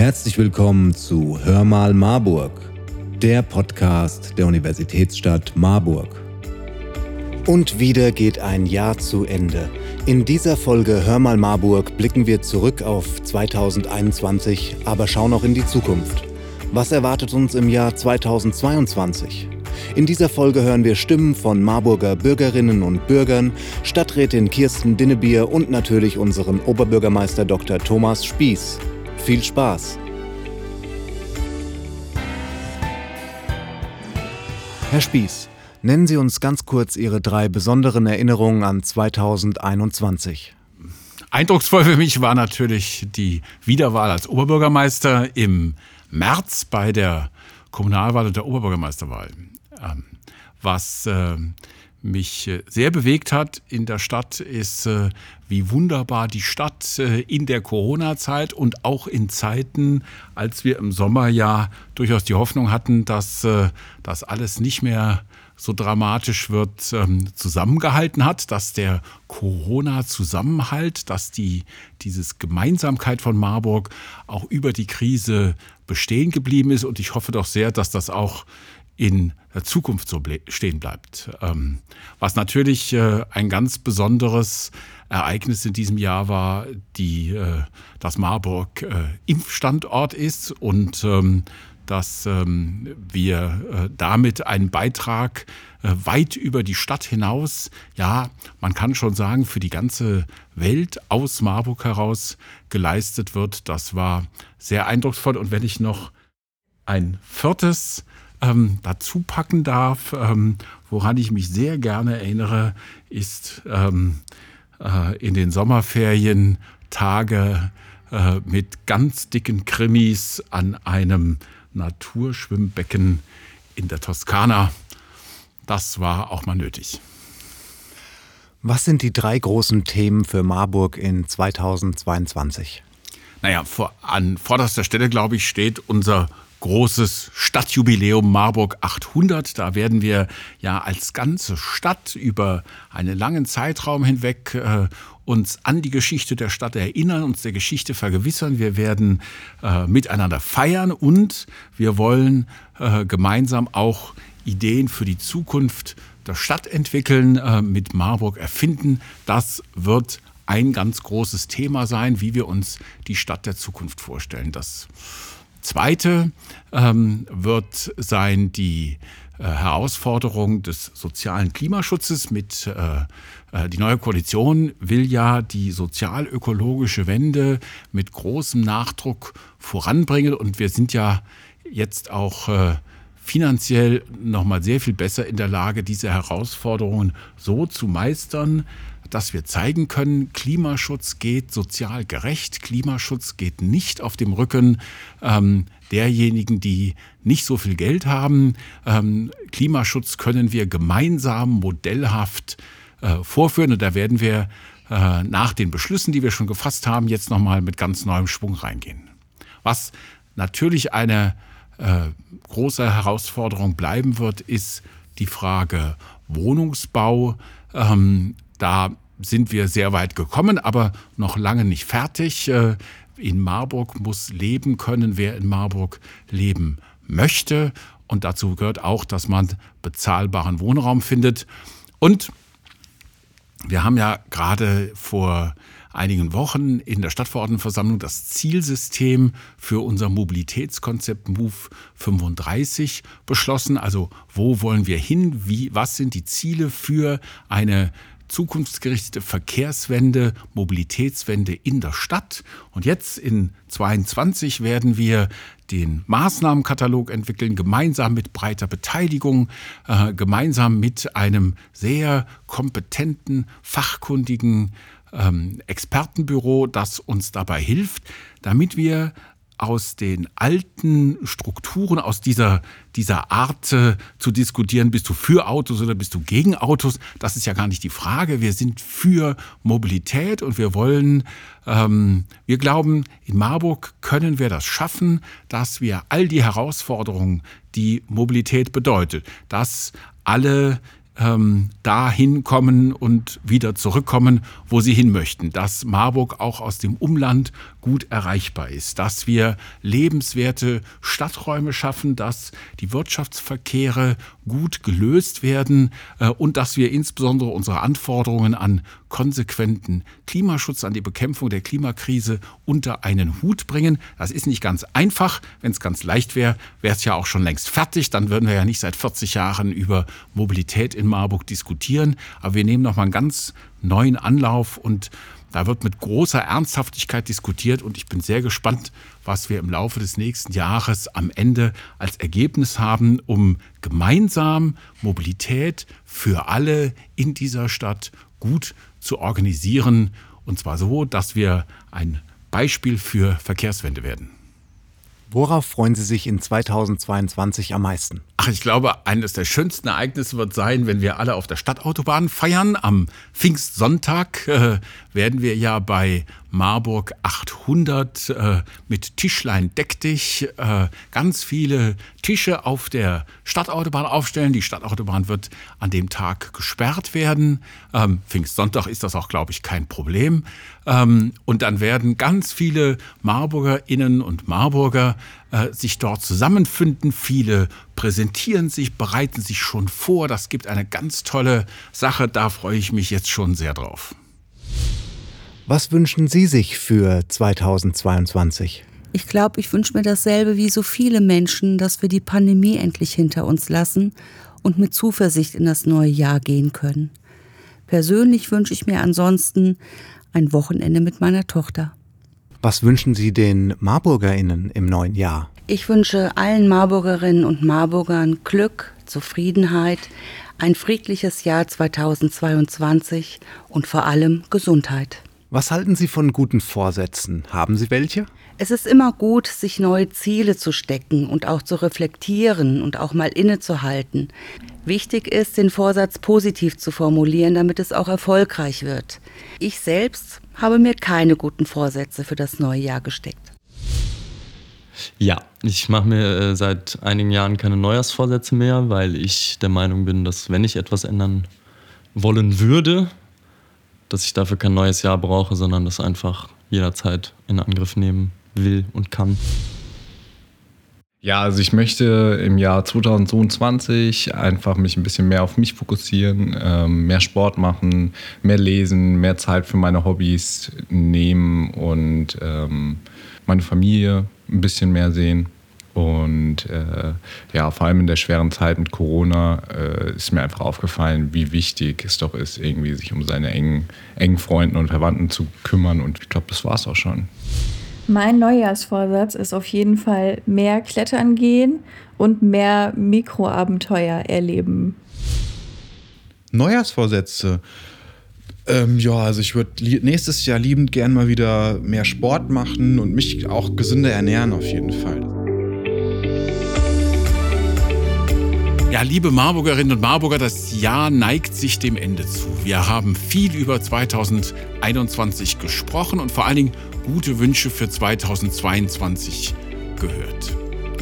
Herzlich willkommen zu Hör mal Marburg, der Podcast der Universitätsstadt Marburg. Und wieder geht ein Jahr zu Ende. In dieser Folge Hör mal Marburg blicken wir zurück auf 2021, aber schauen auch in die Zukunft. Was erwartet uns im Jahr 2022? In dieser Folge hören wir Stimmen von Marburger Bürgerinnen und Bürgern, Stadträtin Kirsten Dinnebier und natürlich unseren Oberbürgermeister Dr. Thomas Spieß. Viel Spaß! Herr Spieß, nennen Sie uns ganz kurz Ihre drei besonderen Erinnerungen an 2021. Eindrucksvoll für mich war natürlich die Wiederwahl als Oberbürgermeister im März bei der Kommunalwahl und der Oberbürgermeisterwahl. Ähm, was äh, mich äh, sehr bewegt hat in der Stadt, ist, äh, wie wunderbar die Stadt in der Corona-Zeit und auch in Zeiten, als wir im Sommer ja durchaus die Hoffnung hatten, dass das alles nicht mehr so dramatisch wird, ähm, zusammengehalten hat, dass der Corona-Zusammenhalt, dass die, dieses Gemeinsamkeit von Marburg auch über die Krise bestehen geblieben ist. Und ich hoffe doch sehr, dass das auch in der Zukunft so stehen bleibt. Ähm, was natürlich äh, ein ganz besonderes Ereignis in diesem Jahr war, die, äh, dass Marburg äh, Impfstandort ist und ähm, dass ähm, wir damit einen Beitrag weit über die Stadt hinaus, ja, man kann schon sagen, für die ganze Welt aus Marburg heraus geleistet wird. Das war sehr eindrucksvoll. Und wenn ich noch ein viertes ähm, dazu packen darf, ähm, woran ich mich sehr gerne erinnere, ist ähm, äh, in den Sommerferien Tage äh, mit ganz dicken Krimis an einem Naturschwimmbecken in der Toskana. Das war auch mal nötig. Was sind die drei großen Themen für Marburg in 2022? Naja, vor, an vorderster Stelle, glaube ich, steht unser großes Stadtjubiläum Marburg 800. Da werden wir ja als ganze Stadt über einen langen Zeitraum hinweg äh, uns an die Geschichte der Stadt erinnern, uns der Geschichte vergewissern. Wir werden äh, miteinander feiern und wir wollen äh, gemeinsam auch Ideen für die Zukunft der Stadt entwickeln, äh, mit Marburg erfinden. Das wird ein ganz großes Thema sein, wie wir uns die Stadt der Zukunft vorstellen. Das Zweite ähm, wird sein die äh, Herausforderung des sozialen Klimaschutzes mit äh, äh, die neue Koalition will ja die sozial-ökologische Wende mit großem Nachdruck voranbringen. Und wir sind ja jetzt auch äh, finanziell noch mal sehr viel besser in der Lage, diese Herausforderungen so zu meistern, dass wir zeigen können, Klimaschutz geht sozial gerecht, Klimaschutz geht nicht auf dem Rücken ähm, derjenigen, die nicht so viel Geld haben. Ähm, Klimaschutz können wir gemeinsam modellhaft äh, vorführen und da werden wir äh, nach den Beschlüssen, die wir schon gefasst haben, jetzt nochmal mit ganz neuem Schwung reingehen. Was natürlich eine äh, große Herausforderung bleiben wird, ist die Frage Wohnungsbau. Ähm, da sind wir sehr weit gekommen, aber noch lange nicht fertig. Äh, in Marburg muss leben können, wer in Marburg leben möchte. Und dazu gehört auch, dass man bezahlbaren Wohnraum findet. Und wir haben ja gerade vor einigen Wochen in der Stadtverordnetenversammlung das Zielsystem für unser Mobilitätskonzept MOVE 35 beschlossen. Also wo wollen wir hin? Wie, was sind die Ziele für eine zukunftsgerichtete Verkehrswende, Mobilitätswende in der Stadt. Und jetzt in 22 werden wir den Maßnahmenkatalog entwickeln, gemeinsam mit breiter Beteiligung, äh, gemeinsam mit einem sehr kompetenten, fachkundigen ähm, Expertenbüro, das uns dabei hilft, damit wir aus den alten Strukturen, aus dieser, dieser Art äh, zu diskutieren, bist du für Autos oder bist du gegen Autos, das ist ja gar nicht die Frage. Wir sind für Mobilität und wir wollen, ähm, wir glauben, in Marburg können wir das schaffen, dass wir all die Herausforderungen, die Mobilität bedeutet, dass alle ähm, dahin kommen und wieder zurückkommen, wo sie hin möchten. Dass Marburg auch aus dem Umland gut erreichbar ist, dass wir lebenswerte Stadträume schaffen, dass die Wirtschaftsverkehre gut gelöst werden äh, und dass wir insbesondere unsere Anforderungen an konsequenten Klimaschutz, an die Bekämpfung der Klimakrise unter einen Hut bringen. Das ist nicht ganz einfach. Wenn es ganz leicht wäre, wäre es ja auch schon längst fertig. Dann würden wir ja nicht seit 40 Jahren über Mobilität in Marburg diskutieren. Aber wir nehmen nochmal einen ganz neuen Anlauf und da wird mit großer Ernsthaftigkeit diskutiert und ich bin sehr gespannt, was wir im Laufe des nächsten Jahres am Ende als Ergebnis haben, um gemeinsam Mobilität für alle in dieser Stadt gut zu organisieren. Und zwar so, dass wir ein Beispiel für Verkehrswende werden. Worauf freuen Sie sich in 2022 am meisten? Ach, ich glaube, eines der schönsten Ereignisse wird sein, wenn wir alle auf der Stadtautobahn feiern. Am Pfingstsonntag äh, werden wir ja bei Marburg 800 äh, mit Tischlein deck dich äh, ganz viele Tische auf der Stadtautobahn aufstellen. Die Stadtautobahn wird an dem Tag gesperrt werden. Ähm, Pfingstsonntag ist das auch, glaube ich, kein Problem. Ähm, und dann werden ganz viele Marburgerinnen und Marburger äh, sich dort zusammenfinden. Viele präsentieren sich, bereiten sich schon vor. Das gibt eine ganz tolle Sache. Da freue ich mich jetzt schon sehr drauf. Was wünschen Sie sich für 2022? Ich glaube, ich wünsche mir dasselbe wie so viele Menschen, dass wir die Pandemie endlich hinter uns lassen und mit Zuversicht in das neue Jahr gehen können. Persönlich wünsche ich mir ansonsten ein Wochenende mit meiner Tochter. Was wünschen Sie den Marburgerinnen im neuen Jahr? Ich wünsche allen Marburgerinnen und Marburgern Glück, Zufriedenheit, ein friedliches Jahr 2022 und vor allem Gesundheit. Was halten Sie von guten Vorsätzen? Haben Sie welche? Es ist immer gut, sich neue Ziele zu stecken und auch zu reflektieren und auch mal innezuhalten. Wichtig ist, den Vorsatz positiv zu formulieren, damit es auch erfolgreich wird. Ich selbst habe mir keine guten Vorsätze für das neue Jahr gesteckt. Ja, ich mache mir äh, seit einigen Jahren keine Neujahrsvorsätze mehr, weil ich der Meinung bin, dass wenn ich etwas ändern wollen würde, dass ich dafür kein neues Jahr brauche, sondern das einfach jederzeit in Angriff nehmen will und kann. Ja, also ich möchte im Jahr 2022 einfach mich ein bisschen mehr auf mich fokussieren, ähm, mehr Sport machen, mehr lesen, mehr Zeit für meine Hobbys nehmen und ähm, meine Familie ein bisschen mehr sehen. Und äh, ja, vor allem in der schweren Zeit mit Corona äh, ist mir einfach aufgefallen, wie wichtig es doch ist, irgendwie sich um seine engen, engen Freunde und Verwandten zu kümmern. Und ich glaube, das war es auch schon. Mein Neujahrsvorsatz ist auf jeden Fall mehr Klettern gehen und mehr Mikroabenteuer erleben. Neujahrsvorsätze. Ähm, ja, also ich würde nächstes Jahr liebend gern mal wieder mehr Sport machen und mich auch gesünder ernähren auf jeden Fall. Ja, liebe Marburgerinnen und Marburger, das Jahr neigt sich dem Ende zu. Wir haben viel über 2021 gesprochen und vor allen Dingen gute Wünsche für 2022 gehört.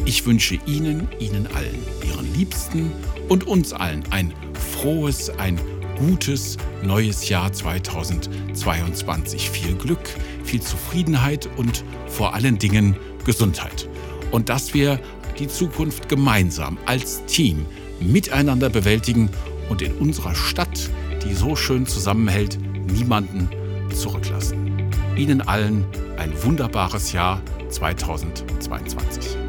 Ich wünsche Ihnen, Ihnen allen, Ihren Liebsten und uns allen ein frohes, ein gutes neues Jahr 2022. Viel Glück, viel Zufriedenheit und vor allen Dingen Gesundheit. Und dass wir die Zukunft gemeinsam als Team miteinander bewältigen und in unserer Stadt, die so schön zusammenhält, niemanden zurücklassen. Ihnen allen ein wunderbares Jahr 2022.